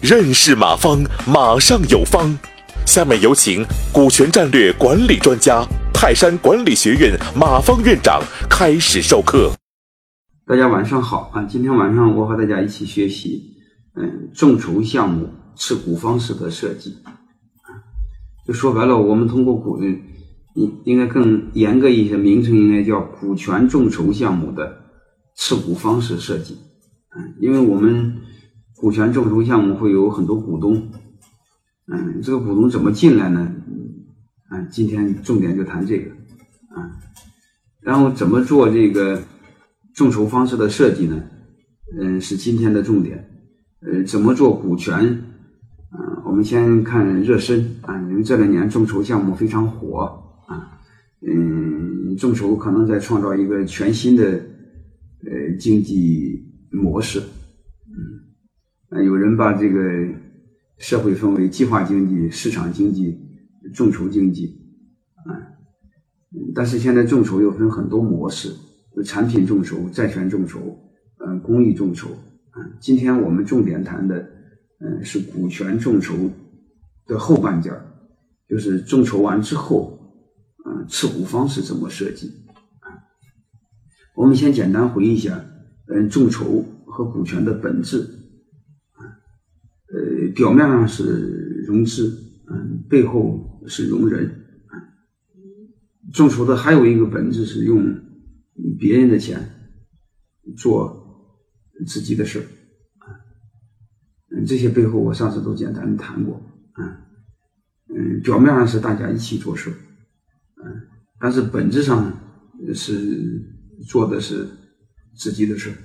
认识马方，马上有方。下面有请股权战略管理专家、泰山管理学院马方院长开始授课。大家晚上好啊！今天晚上我和大家一起学习，嗯，众筹项目持股方式的设计。就说白了，我们通过股，应应该更严格一些，名称应该叫股权众筹项目的持股方式设计。嗯，因为我们股权众筹项目会有很多股东。嗯，这个股东怎么进来呢？嗯，今天重点就谈这个啊。然后怎么做这个众筹方式的设计呢？嗯，是今天的重点。呃，怎么做股权？嗯，我们先看热身啊，因为这两年众筹项目非常火啊。嗯，众筹可能在创造一个全新的经济模式。嗯，有人把这个。社会分为计划经济、市场经济、众筹经济，啊，但是现在众筹又分很多模式，有产品众筹、债权众筹、嗯，公益众筹，啊，今天我们重点谈的，嗯，是股权众筹的后半截儿就是众筹完之后，嗯，持股方式怎么设计？我们先简单回忆一下，嗯，众筹和股权的本质。呃，表面上是融资，嗯，背后是融人，啊，众筹的还有一个本质是用别人的钱做自己的事儿，嗯，这些背后我上次都简单的谈过，啊，嗯，表面上是大家一起做事，嗯，但是本质上是做的是自己的事儿。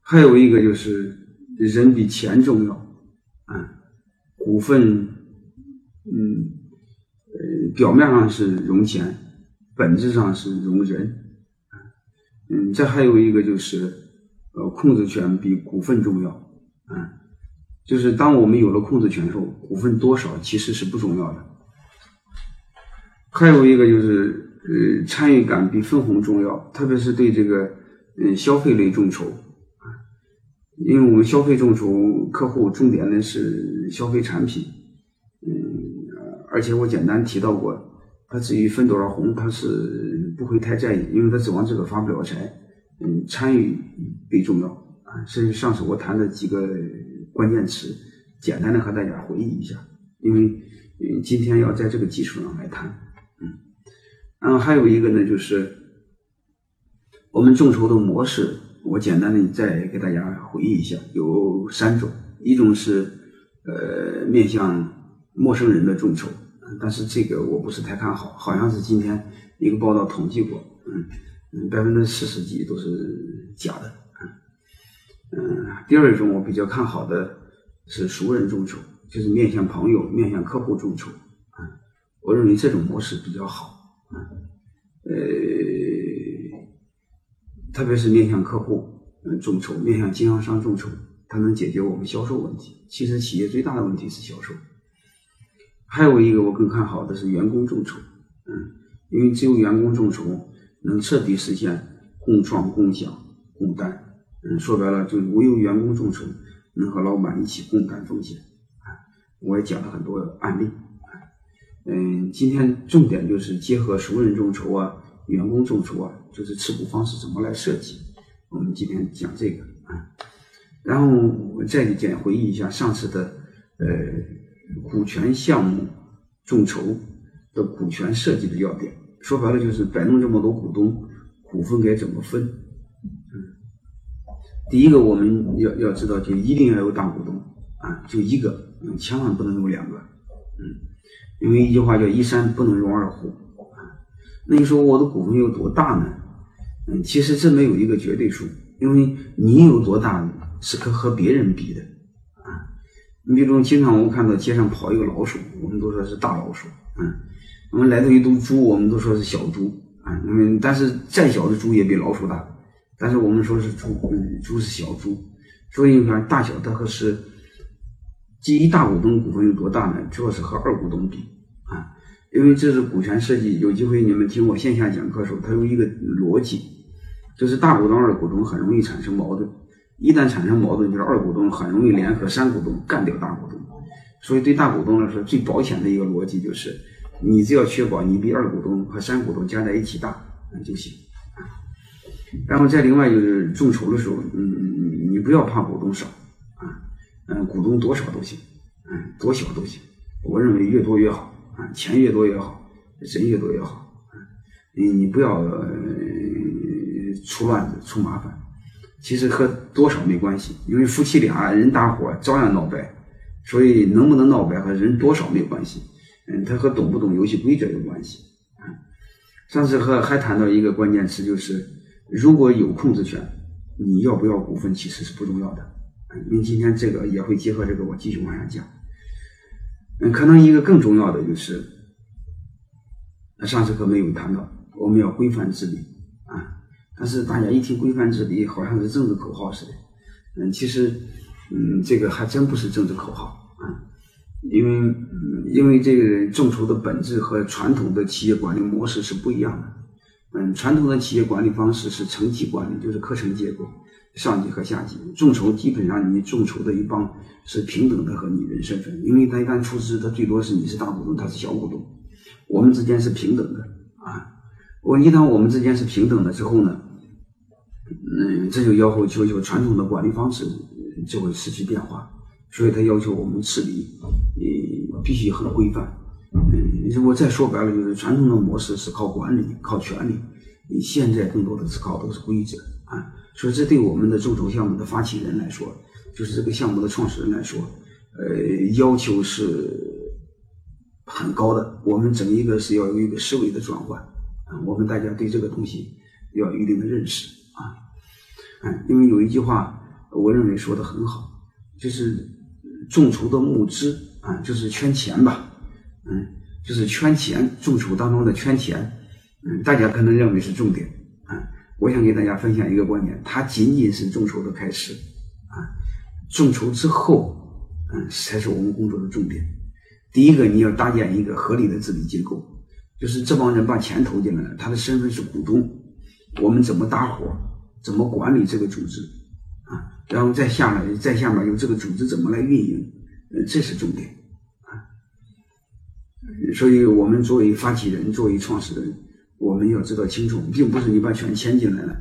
还有一个就是人比钱重要，啊，股份，嗯，呃，表面上是融钱，本质上是融人，嗯，这还有一个就是，呃，控制权比股份重要，啊，就是当我们有了控制权后，股份多少其实是不重要的。还有一个就是，呃，参与感比分红重要，特别是对这个，嗯，消费类众筹啊。因为我们消费众筹客户重点的是消费产品，嗯，而且我简单提到过，他至于分多少红，他是不会太在意，因为他指望这个发不了财，嗯，参与最重要啊。甚至上次我谈的几个关键词，简单的和大家回忆一下，因为嗯，今天要在这个基础上来谈，嗯，然后还有一个呢，就是我们众筹的模式。我简单的再给大家回忆一下，有三种，一种是呃面向陌生人的众筹，但是这个我不是太看好，好像是今天一个报道统计过，嗯百分之四十几都是假的，嗯，第二种我比较看好的是熟人众筹，就是面向朋友、面向客户众筹，啊，我认为这种模式比较好，呃。特别是面向客户，嗯，众筹，面向经销商众筹，它能解决我们销售问题。其实企业最大的问题是销售。还有一个我更看好的是员工众筹，嗯，因为只有员工众筹能彻底实现共创、共享、共担。嗯，说白了就是唯有员工众筹能和老板一起共担风险。啊，我也讲了很多案例。嗯，今天重点就是结合熟人众筹啊。员工众筹啊，就是持股方式怎么来设计？我们今天讲这个啊，然后我再简回忆一下上次的呃股权项目众筹的股权设计的要点。说白了就是摆弄这么多股东，股份该怎么分？嗯，第一个我们要要知道，就一定要有大股东啊，就一个，嗯，千万不能有两个，嗯，因为一句话叫一山不能容二虎。那你说我的股份有多大呢？嗯，其实这没有一个绝对数，因为你有多大是可和别人比的啊。你比如经常我们看到街上跑一个老鼠，我们都说是大老鼠，嗯，我们来到一头猪，我们都说是小猪啊。因为但是再小的猪也比老鼠大，但是我们说是猪，嗯，猪是小猪，所以你看大小它和是，第一大股东股份有多大呢？主要是和二股东比啊。因为这是股权设计，有机会你们听我线下讲课的时候，它有一个逻辑，就是大股东、二股东很容易产生矛盾，一旦产生矛盾，就是二股东很容易联合三股东干掉大股东。所以对大股东来说，最保险的一个逻辑就是，你只要确保你比二股东和三股东加在一起大，那就行啊。然后再另外就是众筹的时候，嗯，你不要怕股东少，嗯，股东多少都行，嗯，多小都行。我认为越多越好，啊，钱越多越好，人越多越好。你你不要出乱子出麻烦，其实和多少没关系，因为夫妻俩人搭伙照样闹掰，所以能不能闹掰和人多少没关系，嗯，他和懂不懂游戏规则有关系。啊，上次和还谈到一个关键词，就是如果有控制权，你要不要股份其实是不重要的，因为今天这个也会结合这个我继续往下讲。嗯，可能一个更重要的就是，上次课没有谈到。我们要规范治理啊！但是大家一听规范治理，好像是政治口号似的。嗯，其实，嗯，这个还真不是政治口号啊。因为，因为这个众筹的本质和传统的企业管理模式是不一样的。嗯，传统的企业管理方式是层级管理，就是课程结构，上级和下级。众筹基本上你众筹的一帮是平等的和你人身份，因为他一般出资，他最多是你是大股东，他是小股东，我们之间是平等的啊。我一旦我们之间是平等的之后呢，嗯，这就要求求求传统的管理方式就会失去变化，所以他要求我们治理，呃，必须很规范。嗯，如果再说白了，就是传统的模式是靠管理、靠权力，你现在更多的是靠都是规则啊。所以这对我们的众筹项目的发起人来说，就是这个项目的创始人来说，呃，要求是很高的。我们整一个是要有一个思维的转换啊。我们大家对这个东西要有一定的认识啊，嗯，因为有一句话，我认为说的很好，就是众筹的募资啊，就是圈钱吧，嗯，就是圈钱，众筹当中的圈钱，嗯，大家可能认为是重点啊，我想给大家分享一个观点，它仅仅是众筹的开始啊，众筹之后，嗯，才是我们工作的重点。第一个，你要搭建一个合理的治理结构。就是这帮人把钱投进来了，他的身份是股东，我们怎么搭伙，怎么管理这个组织啊？然后再下来，再下面由这个组织怎么来运营，嗯，这是重点啊。所以我们作为发起人，作为创始人，我们要知道清楚，并不是你把钱牵进来了，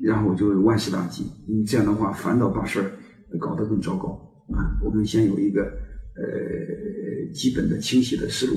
然后就万事大吉。你这样的话，反倒把事儿搞得更糟糕啊。我们先有一个呃基本的清晰的思路。